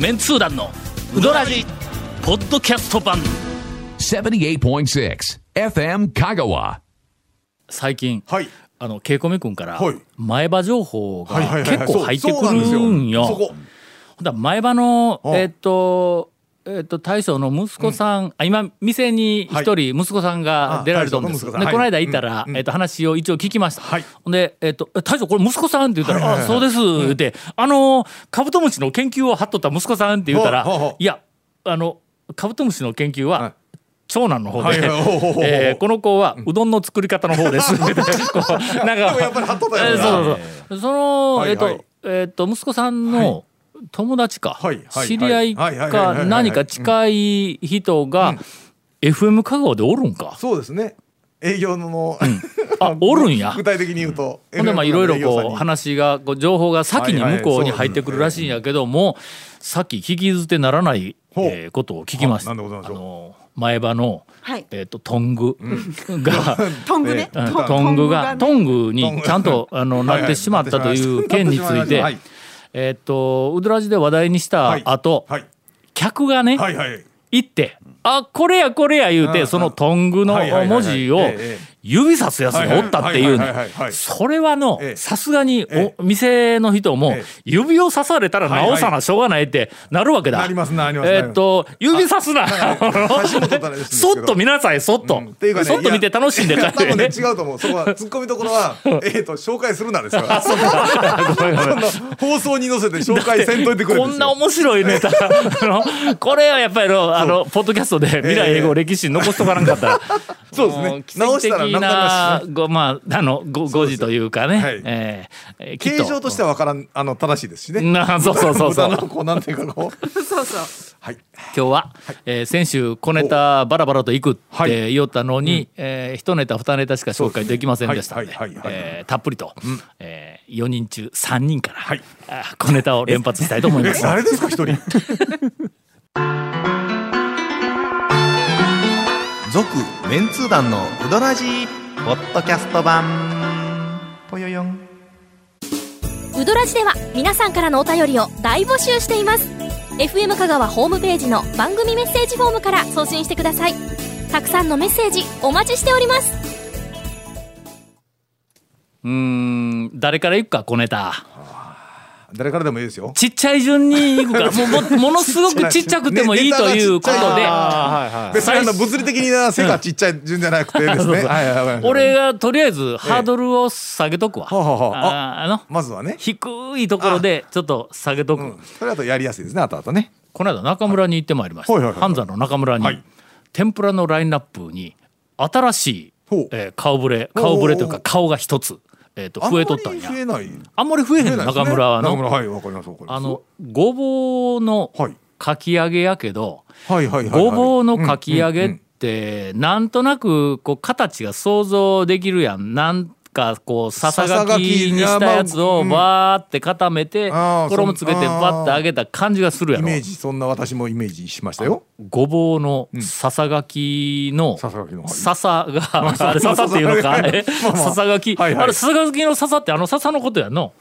メンツー団のウドラジポッドキャスト版。78.6 FM Kagawa. 最近、はい。あのケイコミ君からはい。前歯情報が結構入ってくるんよ。そこ。ほんだら前歯のはあ。えっとえっと大将の息子さん、あ今店に一人息子さんが出られたんです。はいこの間行ったら、えっと話を一応聞きました。はい。ほんでえっとえ大将これ息子さん？って言ったら、はいはいはいあそうです言って、あのカブトムシの研究を張っとった息子さんって言ったら、いやあのカブトムシの研究は、はい。長男の方で、えーこの子はうどんの作り方の方です。なんかそうそうそう。その、はいはい。えっ、と、えっ、と、息子さんの友達か、はいはい知り合いか何か近い人が、FM 香川でおるんか。そうですね。営業の、あ、おるんや。具体的に言うとほんでまあいろいろこう話話がこう情報が先に向こうに入ってくるらしいんやけどもさっき聞き捨てならない、えーことを聞きました。あの前歯の、はい。えっ、とトングが、トングね。うんトトングがトね。ングにちゃんとあのなってしまったという件についてはいえっとウドラジで話題にした後はい。客がねはいはい。行って「あこれやこれや」言うてそのトングのはいはいはいはい。文字を指さすやつがおったっていうそれはのええ。さすがにえお店の人もええ。指を刺されたら直さなしょうがないってなるわけだ。なりますなります。えっと指さすな。そっと見なさいそっと。うねそっと見て楽しんで帰多分ねる違うと思う。そこは ツッコミどころは えっと紹介するなですか。ら放送に載せて紹介せんといてくれこんな面白いネタ。これはやっぱりのあのポッドキャストで未来英語歴史に残しとかなかったら。そうですね。直したらなごまああのご誤字というかね、はい。えー形状としては分からんあの正しいですしね。なそうそうそうそう。豚のこうなんていうかこう。そうそう。はい。今日は、えー先週小ネタバラバラといくっはい。て言おったのに、えー一ネタ二ネタしか紹介できませんでしたので。えーたっぷりと、えー、4人中3人から、はい。小ネタを連発したいと思います。え誰ですか一人？続メンツー団のウドラジーポッドキャスト版。ぽよよん。ウドラジでは皆さんからのお便りを大募集しています。FM 香川ホームページの番組メッセージフォームから送信してください。たくさんのメッセージお待ちしております。うーん誰からいくか小ネタ。誰からでもいいですよ。ちっちゃい順にいくか。もうもものすごくちっちゃくてもいいということで、別にあの物理的にな背がちっちゃい順じゃなくてですね。はいはいはい。俺がとりあえずハードルを下げとくわ。はあはあはあああのまずはね。低いところでちょっと下げとく。うん。それだとやりやすいですね後々ね。この間中村に行ってまいりました。はいはいはい半山の中村に、はい。天ぷらのラインナップに新しいほう、えー顔ぶれ顔ぶれというか顔が一つ、えー、と増えとったんや。あんまり増えない。あんまり増えへんのね。中村はいわかりますわかります。あのごぼうのはい。かき揚げやけど、はいはいはいはい。ごぼうのかき揚げっうんうなんとなくこう形が想像できるやん。なんかこうささがきにしたやつをバーって固めて衣つけてバッて揚げた感じがするやろ。イメージそんな私もイメージしましたよ。ごぼうのささがきのささがあれささっていうのか。ささがき。あれささがきのささってあのささのことやんの。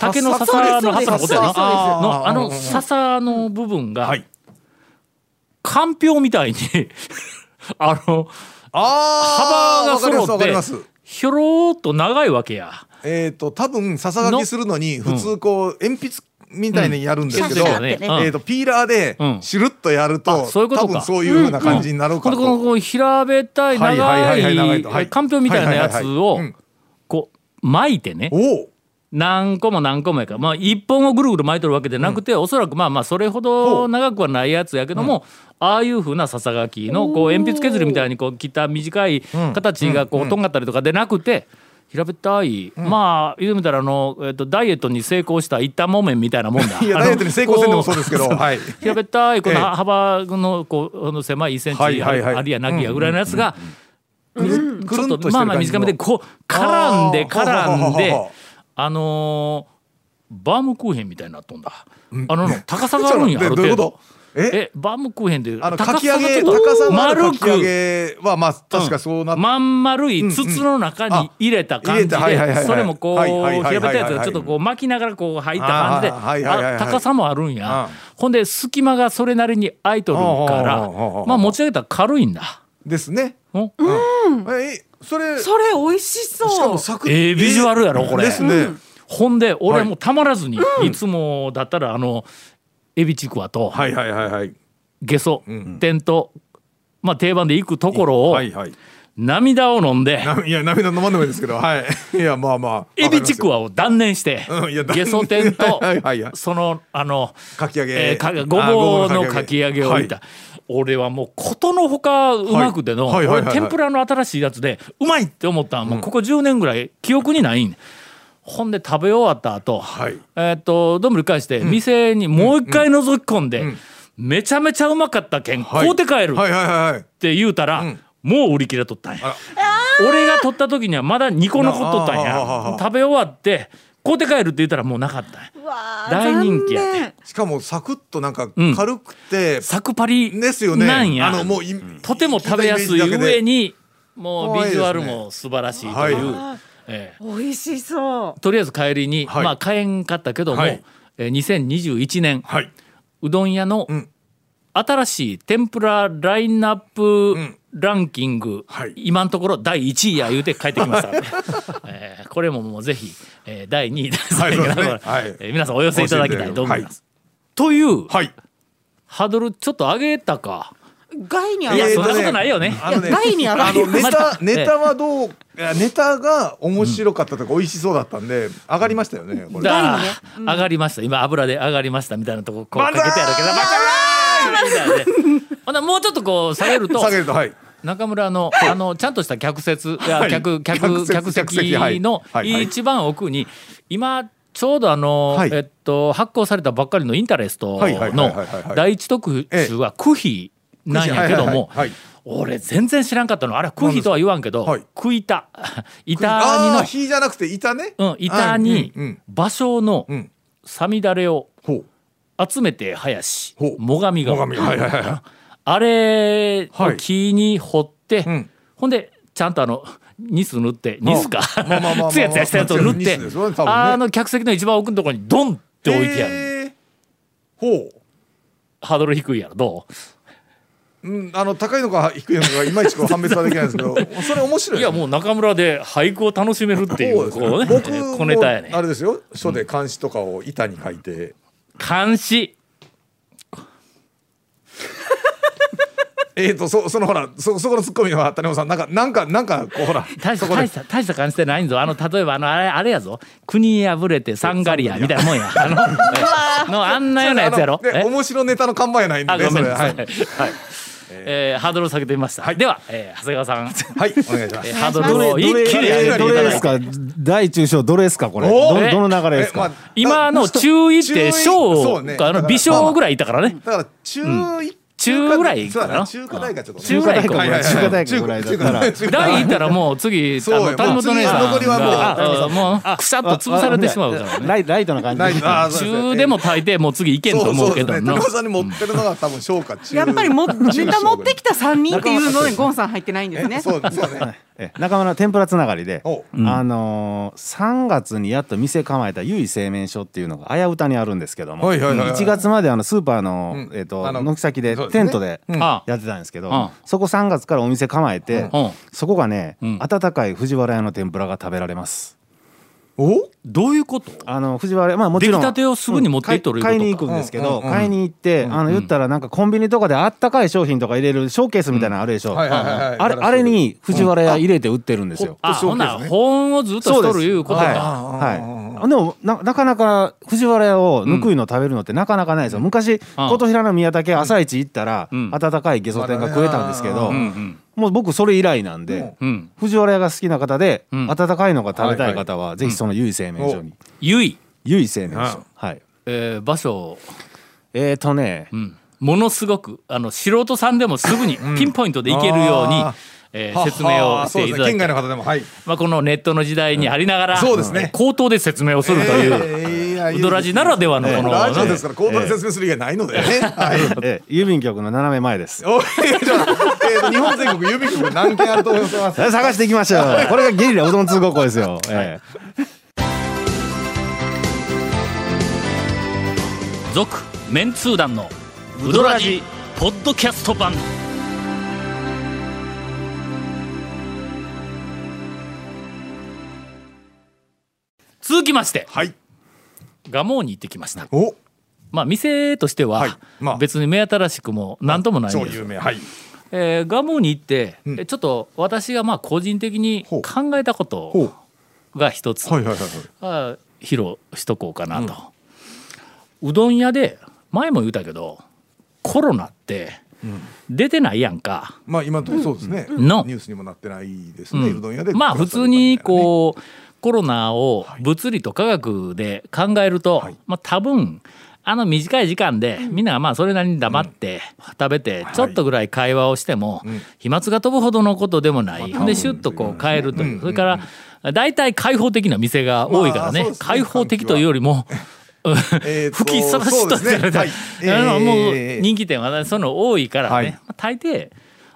竹のささの葉っぱのことやの。あのささの部分がはい。かんぴょうみたいに あのあ幅がわ揃ってひょろーっと長いわけや。えっと多分ささがきするのに普通こう鉛筆みたいにやるんですけどうん。うん。えっとピーラーでうん。シュルッとやるあとそういうことか。多分そういう風な感じになるかと。このこう平べったいはいはいはいはい長長いと。はい。いかんぴょうみたいなやつはいはいはいをこう巻いてね。おお何個も何個もやからまあ一本をぐるぐる巻いとるわけでなくて、おそらくまあまあそれほど長くはないやつやけども、ああいうふうなささがきのこう鉛筆削りみたいにこう切った短い形がこうとんがったりとかでなくて。平べったい、まあ言うてみたらあの、えっとダイエットに成功した一旦もめんみたいなもんだ。いやダイエットに成功せんでもそうですけどはい。平べったいこええ。の幅のこうあの狭い1センチあはいはやなきやぐらいのやつがくるん。ちょっとまあまあ短めでこう絡ん。で絡ん。であのーバームクーヘンみたいになっとんだ。あのの 高さがあるんやある程度。どういうこと？え？えバームクーヘンであのかき揚げ高さのあるか丸き揚くげはまあ確かそうなっまん丸い筒の中に入れた感じでそれもこう平べったいやつがちょっとこう巻きながらこう入った感じで高さもあるんやあほんで隙間がそれなりに空いとるからまあ持ち上げたら軽いんだですねおえそれそれ美味しそう。しかもサええビジュアルやろこれ。で。すねほんで俺はい。もうたまらずにいつもだったらあのエビちくわとはいはいはいはい。ゲソ天とまあ定番で行くところをはいはい。涙を飲んでないや涙飲まんでもいいですけどはい。いやまあまあエビちくわわを断念してうんいや断念。ゲソ天と はいはいはい。そのあのかき揚げ。えーかごぼうのかき揚げ。を置いた。は俺はもうことのほかうまくての天ぷらの新しいやつでうまいって思ったもうここ10年ぐらい記憶にないん。ねほんで食べ終わった後はい。えーっとどんぶり返して店にもう一回覗き込んでめちゃめちゃうまかったけんはい。買うて帰る。はいはいはいはい。って言うたら、ん。もう売り切れとったんや。俺が取った時にはまだ2個残っとったんや。食べ終わって買うて帰るって言ったらもうなかった。大人気やしかもサクッとなんかうん。軽くてサクパリですよね。なんや。あのもういとても食べやすい上にもうビジュアルも素晴らしいという、はい。ええ。美味しそう。とりあえず帰りに、はい。まあ買えんかったけども、はい。えー2021年はい。うどん屋のん。新しい天ぷらラインナップん。ランキング、はい。今のところ第1位や言うて帰ってきました。ので、え。ーこれももうぜひ、えー第2位第3位はいそうですね。から、はい。えー皆さんお寄せいただきたいと思います。という、はい。ハードルちょっと上げたか。害に上いや、がるそんなことないよね。あのねいや害に上がる。ネタネタはどういやネタが面白かったとか美味しそうだったんで上がりましたよねこれ。だからね上がりました。今油で上がりましたみたいなとここうかけてやるけど「バカー! 」ほんならもうちょっとこう下げると。下げるとはい中村のあのちゃんとした客説い。やはい客客客席の一番奥に今ちょうどあの、はい。えっと発行されたばっかりのインタレストの第一特集はクヒなんやけども俺全然知らんかったの。あれはクヒとは言わんけどはい。食いた。板あにあ火じゃなくて板ね。の、うん、板に芭蕉のうん。さみだれを集めて林。最上があれはい。を木に掘って、ん。ほんでちゃんとあのニス塗ってニスか。つやつやしたやつを塗ってねあの客席の一番奥のところにドンって置いてやる、えー。ほハードル低いやろどう？うんあの高いのか低いのかがいまいちこう判別はできないんですけど それ面白いういやもう中村で俳句を楽しめるっていうこうね僕えー小ネタやね。もあれですよ。書で漢詩とかを板に書いて、監視えーとそそのほらそそこのツッコミは谷本さんなんかなんかなんかこうほら 大した大した大した感じてないんぞ。あの例えばあのあれあれやぞ。国破れてサンガリアみたいなもんや。あのえ のあんなようなやつやろ。面白ネタの看板やないんでそれは。い。はい。えーハードルを下げてみました、では、えー長谷川さん、はいお願いします。えーハードルを一気に上げていどただいて。れですか？大中小どれですか？これ。おどえどの流れですか？えまあ今の中医って小かあの微小ぐらいいたからね。だから中一中ぐらいかな？な中華大がちょっとね。中華大か中華大学中華大学ぐらいだったら大いったらもう次あのそうよ谷本姉さん。もう次残りはもう。があもうくしゃっと潰されてしまうからね。ライライトな感じ。中でも大抵もう次いけんと思うけどさんに持ってるのが多分中。やっぱりもネタ持ってきたた3人っていうのでゴンさん入ってないんですね。そうそうねえ中村の天ぷらつながりで、お。あのー、3月にやっと店構えた由比製麺所っていうのが綾歌にあるんですけども、はいはいはいはい。1月まであのスーパーの、うん。えっとあの軒先でテントであやってたんですけど、うん。そこ3月からお店構えて、うん。そこがね、うん。温かい藤原屋の天ぷらが食べられます。お？どういうこと？あの藤原屋まあもちろん出来たてをすぐに持っていっとるいうことか。買いに行くんですけど、買いに行って、あの言ったらなんかコンビニとかであったかい商品とか入れるショーケースみたいなのあるでしょ、はいはいはい。はいあれあれに藤原屋入れて売ってるんですよ。あほんなら保温をずっとしとるいうことか、はい、はい、でもななかなか藤原屋をぬくいの食べるのってなかなかないですよ、昔琴平の宮武朝市行ったら、ん。温かいゲソ天が食えたんですけど、もう僕それ以来なんで、うん。藤原屋が好きな方で、ん。温かいのが食べたい方は、ぜひその由比製麺所に、ゆい、由比製麺所。はい。えー場所えーとね、うん。ものすごくあの素人さんでもすぐにピンポイントでいけるように、えー説明をしていただいて、県外の方でもはい。まあ、このネットの時代にありながら、そうですね。口頭で説明をするという、えーいややうどらじならではのこの、ラジオですから口頭で説明する以外ないのでね。はい。ええ郵便局の斜め前です。日本全国郵便局何件あると思います？探していきましょう。これがゲリラうどん通ごですよ、え続メンツー団のウドラジポッドキャスト版続きましてはい。蒲生に行ってきました。お。まあ店としては、はい。まあ。別に目新しくも何ともないん超です。有名。はい。えー、蒲生に行って、うん。えちょっと私がまあ個人的にほう。考えたことほが一つ、はいはいはいはい。あ披露しとこうかなと、うどん屋で前も言うたけどコロナって出てないやんか、まあ今のところそうですね。の。ニュースにもなってないですね。うん。うどん屋で。まあ普通にこうコロナを物理と科学で考えると、はい。まあ多分あの短い時間でみんながまあそれなりに黙って食べてちょっとぐらい会話をしてもん。飛沫が飛ぶほどのことでもないでシュッとこう変えるとういう。ん。それから大体開放的な店が多いからね。開放的というよりも吹きさらしとそうですね。はい。もうえー人気店はその多いからね、大抵、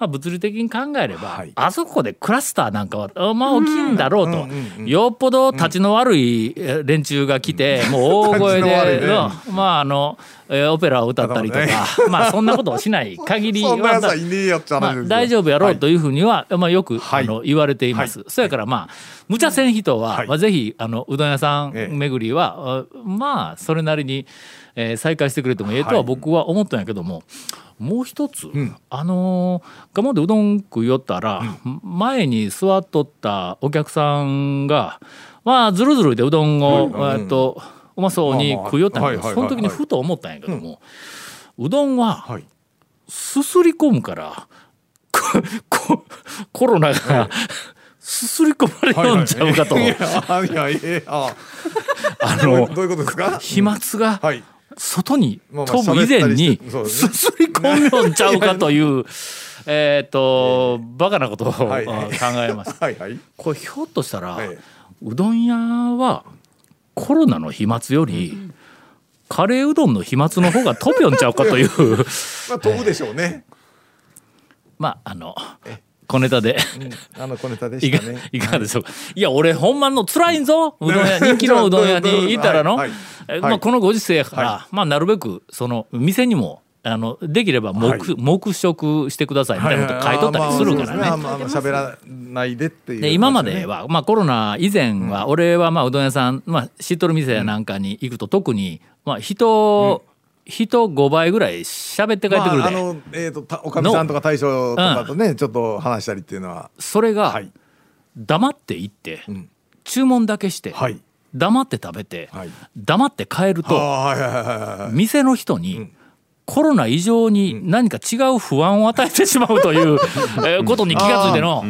まあ、物理的に考えれば、はい。あそこでクラスターなんかはあまあ起きんだろうと、うんうんうんうんよっぽど立ちの悪いえ連中が来て、もう大声で、ね。うん。まああの、えーオペラを歌ったりとか、なるまあそんなことをしない限りは まあ、大丈夫やろうとい。うふうには、まあ、よく、はい。あの言われています。そやからまあ無茶せん人は、はい。まあ、ぜひあのうどん屋さんええ。巡りは、あまあそれなりに、えー再開してくれてもええとははい。僕は思ったんやけども、もう一つ、ん。あのー蒲生でうどん食いよったら、前に座っとったお客さんがまあずるずるでうどんを、うん。えっとうまそうに食いよったんやけど、はいはいはいはい。その時にふと思ったんやけども、うどんは、はい。すすり込むからコロナがすすり込まれよんちゃうかと、あいやいやあ あのどういうどういうことですか？飛沫がはい。外に飛ぶ以前にすすすり込んちゃうかという えっとバカなことを考はい。えました。はいはい。これひょっとしたらええ。うどん屋はコロナの飛沫よりカレーうどんの飛沫の方が飛びよんちゃうかという。まあ飛ぶでしょうね。まああの小ネタで。あの小ネタでしたね。いかがでしょう？か、い、や俺ほんまの辛いんぞ うどん屋人気のうどん屋に行ったらの、はいはい。えまあ、このご時世やから、まあ、なるべくその店にもあのできれば黙,、黙食してくださいみたいなこと書いとったりするからね。喋らないでっていう。で今までは、まあ、コロナ以前は、俺はまあうどん屋さん、まあ、知っとる店やなんかに行くと特に、まあ、人、人5倍ぐらい喋って帰ってくるで、まあ、あのえっ、とたおかみさんとか大将とかとね、ちょっと話したりっていうのは。それがはい。黙って行って、ん。注文だけして、はい。黙って食べて、はい。黙って帰ると、あはいはいはいはいはい店の人に、コロナ以上に何か違う不安を与えてしまうという、えーことに気がついての、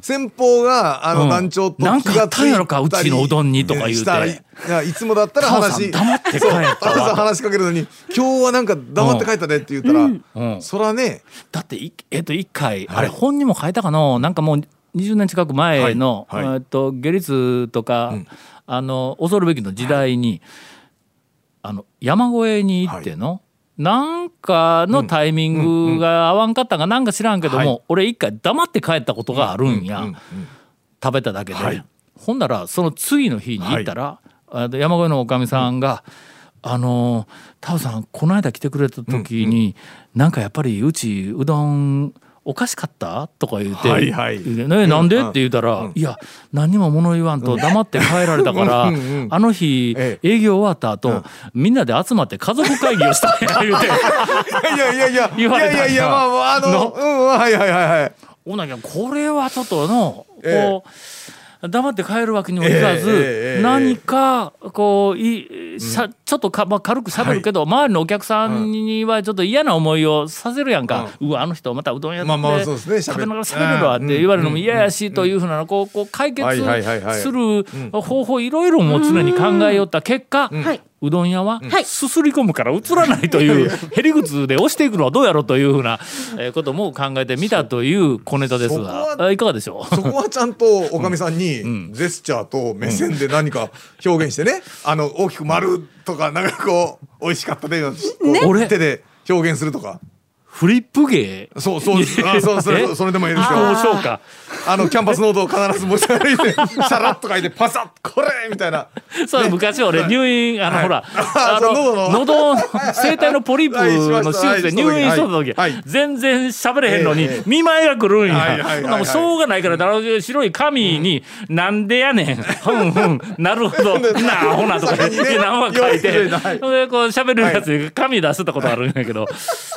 先方があのうん団長と気なんかあったんやろかうちのうどんにとか言うて。いやいつもだったら話黙って帰った。わそう母さん話しかけるのに今日はなんか黙って帰ったねって言ったら、うん。そらね。だっていえっと一回、はい。あれ本にも書いたかのなんかもう20年近く前の、はいはい。えっと下律とか、あの恐るべきの時代に、あの山越えに行っての、なんかのタイミングが合わんかったんかなんか知らんけども、はい俺一回黙って帰ったことがあるんや、うんうん食べただけで、はい。ほんならその次の日に行ったら、あの山越えのおかみさんが「あのタオさんこの間来てくれた時に、なんかやっぱりうちうどんおかしかった?」とか言うて「はいはい。ね、なんで?」うんって言うたら「いや何にも物言わんと黙って帰られたから、うんうんあの日、え営業終わった後、みんなで集まって家族会議をしたんや」言うて。いやいやいやい言われたんや。やいやいやまあまああのの。うんはいはいはいはい。ほなきゃこれはちょっとのえこう黙って帰るわけにもいかえええええずえ。何かこういしゃちょっとかまあ軽く喋るけど周りのお客さんにはちょっと嫌な思いをさせるやんか。うわあの人またうどん屋で食べながら喋れるわって言われるのも嫌やしというふうなこうこう解決はいはいはいはい。する方法いろいろも常に考えよった結果はいうどん屋ははい。すすり込むから映らないという へり靴で押していくのはどうやろうというふうなえーことも考えてみたという小ネタですそこがはあいかがでしょう？そこはちゃんとおかみさんにジェスチャーと目線で何か表現してね、あの大きく丸とかなんかこう美味しかったで、手で表現するとかフリップ芸？そうそうあそうそえ？れそれでもいいですどうよ。しようかあのキャンパスノートを必ず持ち歩いて シャラッと書いてパサッこれみたいな。そう昔俺入院あのはい。ほら ああの喉の。喉の声帯のポリープの手術で入院しとった時はい。はい。全然喋れへんのにええ。見舞いが来るんや。もうしょうがないから白い紙に「なんでやねん。ふんふん。なるほど。なあほな」とか何話書いて。それでこう喋るやつに紙出したことあるんやけど